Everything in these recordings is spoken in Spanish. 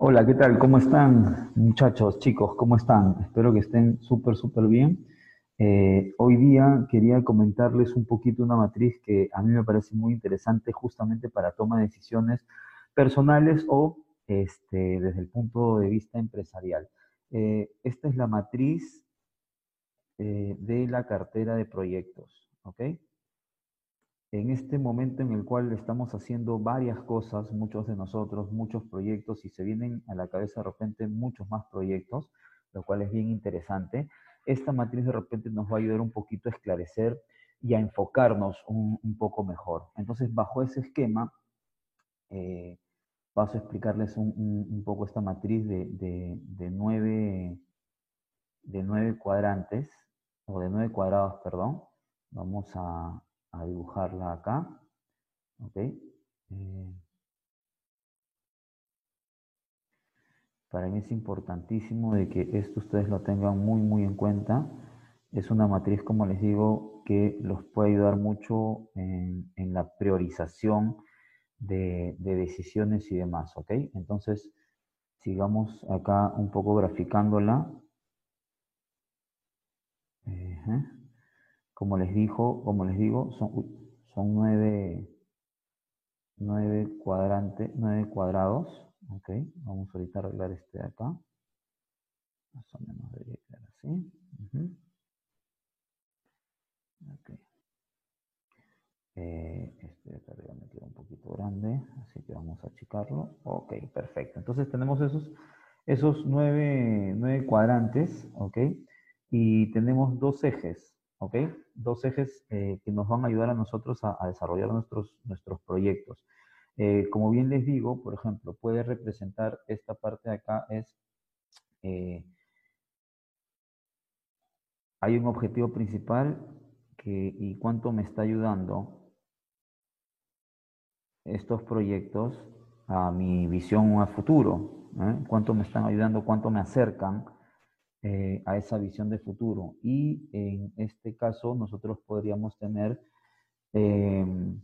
Hola, ¿qué tal? ¿Cómo están, muchachos, chicos? ¿Cómo están? Espero que estén súper, súper bien. Eh, hoy día quería comentarles un poquito una matriz que a mí me parece muy interesante justamente para toma de decisiones personales o este, desde el punto de vista empresarial. Eh, esta es la matriz eh, de la cartera de proyectos, ¿ok? En este momento en el cual estamos haciendo varias cosas, muchos de nosotros, muchos proyectos, y se vienen a la cabeza de repente muchos más proyectos, lo cual es bien interesante, esta matriz de repente nos va a ayudar un poquito a esclarecer y a enfocarnos un, poco mejor. Entonces, bajo ese esquema, eh, paso a explicarles un, poco esta matriz de, nueve, de nueve cuadrantes, o de nueve cuadrados, perdón. Vamos a, a dibujarla acá. ¿Ok? Eh, para mí es importantísimo de que esto ustedes lo tengan muy, muy en cuenta. Es una matriz, como les digo, que los puede ayudar mucho en, la priorización de, decisiones y demás, ¿ok? Entonces, sigamos acá un poco graficándola. Como les dijo, como les digo, son, son nueve, nueve cuadrantes, nueve cuadrados. Ok, vamos ahorita a arreglar este de acá. Más o menos debería quedar así. Ok. Eh, este de acá arriba me queda un poquito grande, así que vamos a achicarlo. Ok, perfecto. Entonces tenemos esos, esos nueve, nueve cuadrantes, ok, y tenemos dos ejes. ¿Ok? Dos ejes eh, que nos van a ayudar a nosotros a, desarrollar nuestros, nuestros proyectos. Eh, como bien les digo, por ejemplo, puede representar esta parte de acá es, eh, hay un objetivo principal que, y cuánto me está ayudando estos proyectos a mi visión a futuro, cuánto me están ayudando, cuánto me acercan eh, a esa visión de futuro. Y en este caso nosotros podríamos tener em,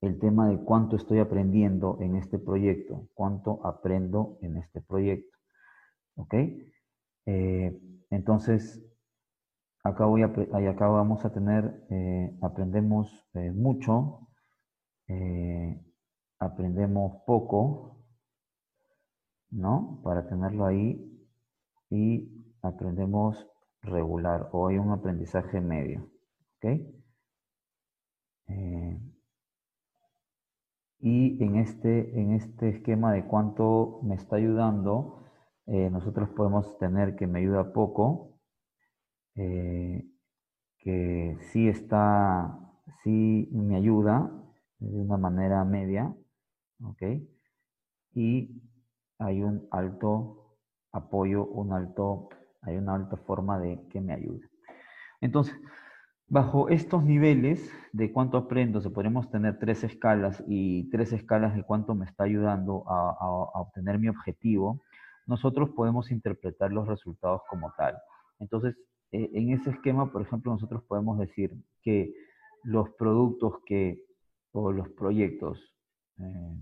el tema de cuánto estoy aprendiendo en este proyecto, cuánto aprendo en este proyecto. ¿Ok? Eh, entonces, acá, voy a, acá vamos a tener, eh, aprendemos mucho, aprendemos poco, ¿no? Para tenerlo ahí y aprendemos regular o hay un aprendizaje medio. ¿Ok? Eh, y en este, en este esquema de cuánto me está ayudando, eh, nosotros podemos tener que me ayuda poco, eh, que sí está, sí me ayuda de una manera media, ¿ok? Y hay un alto apoyo, un alto, hay una alta forma de que me ayude. Entonces, bajo estos niveles de cuánto aprendo, se podemos tener tres escalas y tres escalas de cuánto me está ayudando a, obtener mi objetivo, nosotros podemos interpretar los resultados como tal. Entonces, e, en ese esquema, por ejemplo, nosotros podemos decir que los productos que, o los proyectos, eh,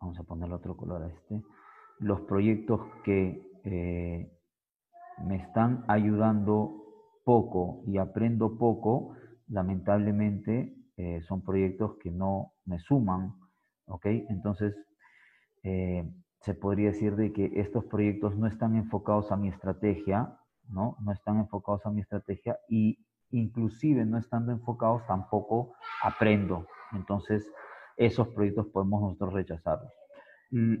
vamos a ponerle otro color a este, los proyectos que eh, me están ayudando poco y aprendo poco, lamentablemente eh, son proyectos que no me suman, ¿ok? Entonces, eh, se podría decir de que estos proyectos no están enfocados a mi estrategia, ¿no? No están enfocados a mi estrategia y inclusive no estando enfocados tampoco aprendo. Entonces, esos proyectos podemos nosotros rechazarlos.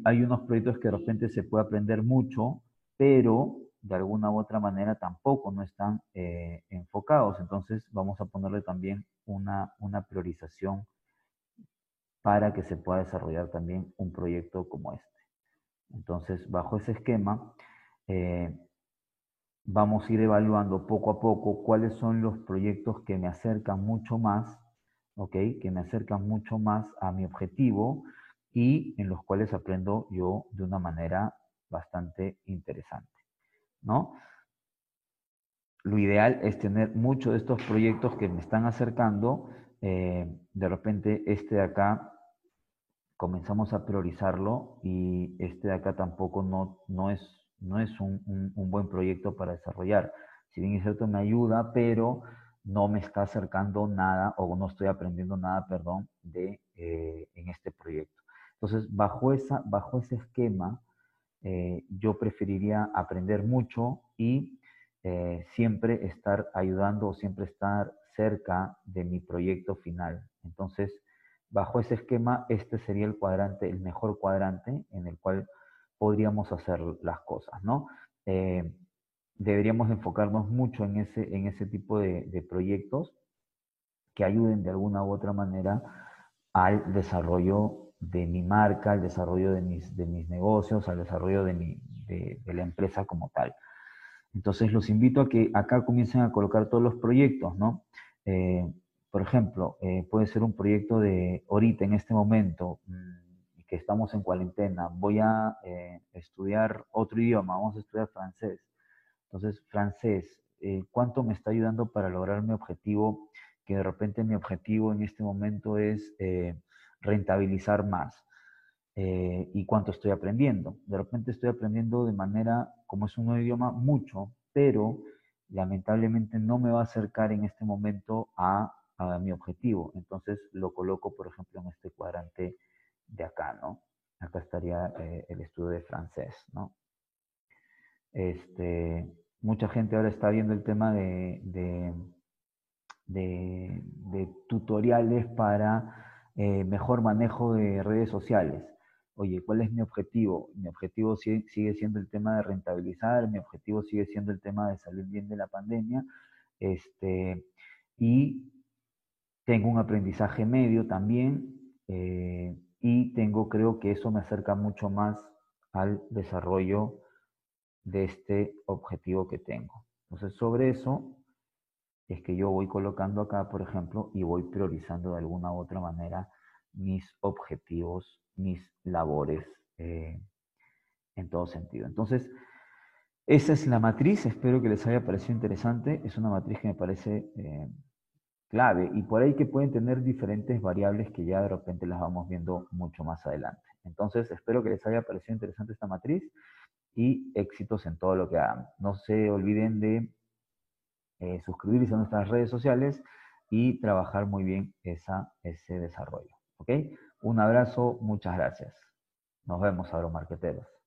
Hay unos proyectos que de repente se puede aprender mucho, pero de alguna u otra manera tampoco no están eh, enfocados. Entonces vamos a ponerle también una, una priorización para que se pueda desarrollar también un proyecto como este. Entonces, bajo ese esquema, eh, vamos a ir evaluando poco a poco cuáles son los proyectos que me acercan mucho más, ¿ok? Que me acercan mucho más a mi objetivo y en los cuales aprendo yo de una manera bastante interesante, ¿no? Lo ideal es tener muchos de estos proyectos que me están acercando. Eh, de repente este de acá comenzamos a priorizarlo y este de acá tampoco no, no es, no es un, un, buen proyecto para desarrollar. Si bien es cierto, me ayuda, pero no me está acercando nada o no estoy aprendiendo nada, perdón, de, eh, en este proyecto. Entonces, bajo, esa, bajo ese esquema, eh, yo preferiría aprender mucho y eh, siempre estar ayudando o siempre estar cerca de mi proyecto final. Entonces, bajo ese esquema, este sería el cuadrante, el mejor cuadrante en el cual podríamos hacer las cosas, ¿no? Eh, deberíamos enfocarnos mucho en ese, en ese tipo de, proyectos que ayuden de alguna u otra manera al desarrollo de mi marca, al desarrollo de mis, de mis negocios, al desarrollo de, mi, de, la empresa como tal. Entonces los invito a que acá comiencen a colocar todos los proyectos, ¿no? Eh, por ejemplo, eh, puede ser un proyecto de ahorita, en este momento, mm, que estamos en cuarentena, voy a eh, estudiar otro idioma, vamos a estudiar francés. Entonces, francés, ¿cuánto me está ayudando para lograr mi objetivo? Que de repente mi objetivo en este momento es rentabilizar más. ¿Y cuánto estoy aprendiendo? De repente estoy aprendiendo de manera, como es un nuevo idioma, mucho, pero lamentablemente no me va a acercar en este momento a, mi objetivo. Entonces lo coloco, por ejemplo, en este cuadrante de acá, ¿no? Acá estaría eh, el estudio de francés, ¿no? Este, mucha gente ahora está viendo el tema de, de, tutoriales para eh, mejor manejo de redes sociales oye, ¿cuál es mi objetivo? Mi objetivo sigue, siendo el tema de rentabilizar, mi objetivo sigue siendo el tema de salir bien de la pandemia, este, y tengo un aprendizaje medio también, eh, y tengo, creo que eso me acerca mucho más al desarrollo de este objetivo que tengo. Entonces, sobre eso es que yo voy colocando acá, por ejemplo, y voy priorizando de alguna u otra manera mis objetivos mis labores eh, en todo sentido. Entonces, esa es la matriz, espero que les haya parecido interesante, es una matriz que me parece eh, clave y por ahí que pueden tener diferentes variables que ya de repente las vamos viendo mucho más adelante. Entonces, espero que les haya parecido interesante esta matriz y éxitos en todo lo que hagan. No se olviden de eh, suscribirse a nuestras redes sociales y trabajar muy bien ese desarrollo. Un abrazo, muchas gracias. Nos vemos, agromarqueteros.